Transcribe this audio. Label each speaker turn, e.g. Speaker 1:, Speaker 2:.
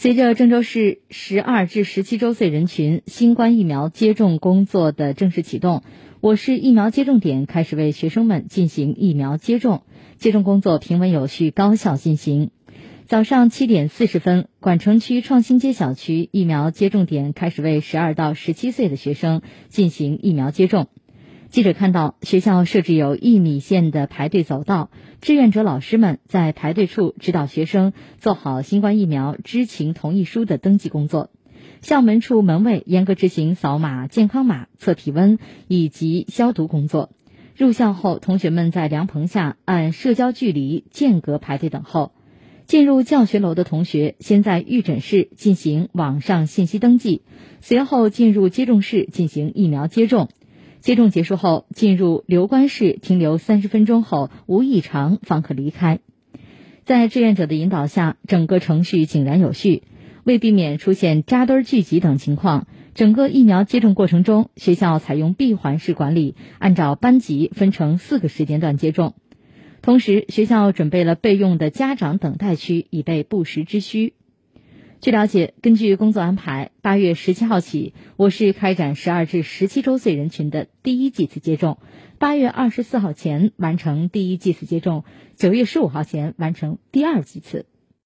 Speaker 1: 随着郑州市十二至十七周岁人群新冠疫苗接种工作的正式启动，我市疫苗接种点开始为学生们进行疫苗接种，接种工作平稳有序、高效进行。早上七点四十分，管城区创新街小区疫苗接种点开始为十二到十七岁的学生进行疫苗接种。记者看到，学校设置有一米线的排队走道，志愿者老师们在排队处指导学生做好新冠疫苗知情同意书的登记工作。校门处门卫严格执行扫码健康码、测体温以及消毒工作。入校后，同学们在凉棚下按社交距离间隔排队等候。进入教学楼的同学先在预诊室进行网上信息登记，随后进入接种室进行疫苗接种。接种结束后，进入留观室停留三十分钟后无异常方可离开。在志愿者的引导下，整个程序井然有序。为避免出现扎堆聚集等情况，整个疫苗接种过程中，学校采用闭环式管理，按照班级分成四个时间段接种。同时，学校准备了备用的家长等待区，以备不时之需。据了解，根据工作安排，八月十七号起，我市开展十二至十七周岁人群的第一剂次接种；八月二十四号前完成第一剂次接种；九月十五号前完成第二剂次。